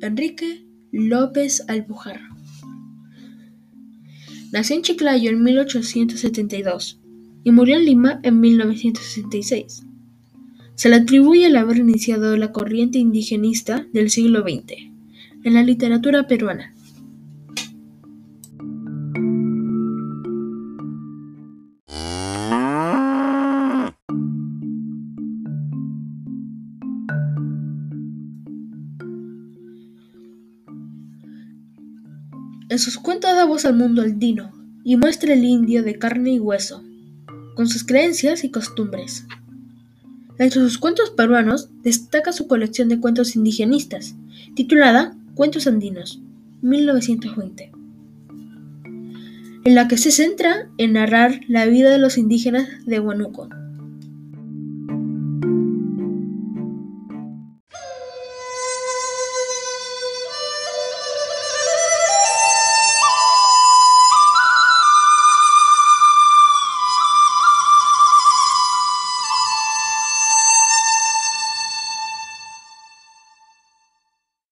Enrique López Alpujarra Nació en Chiclayo en 1872 y murió en Lima en 1966. Se le atribuye el haber iniciado la corriente indigenista del siglo XX en la literatura peruana. En sus cuentos da voz al mundo andino y muestra el indio de carne y hueso, con sus creencias y costumbres. Entre sus cuentos peruanos destaca su colección de cuentos indigenistas, titulada Cuentos Andinos, 1920, en la que se centra en narrar la vida de los indígenas de Huánuco.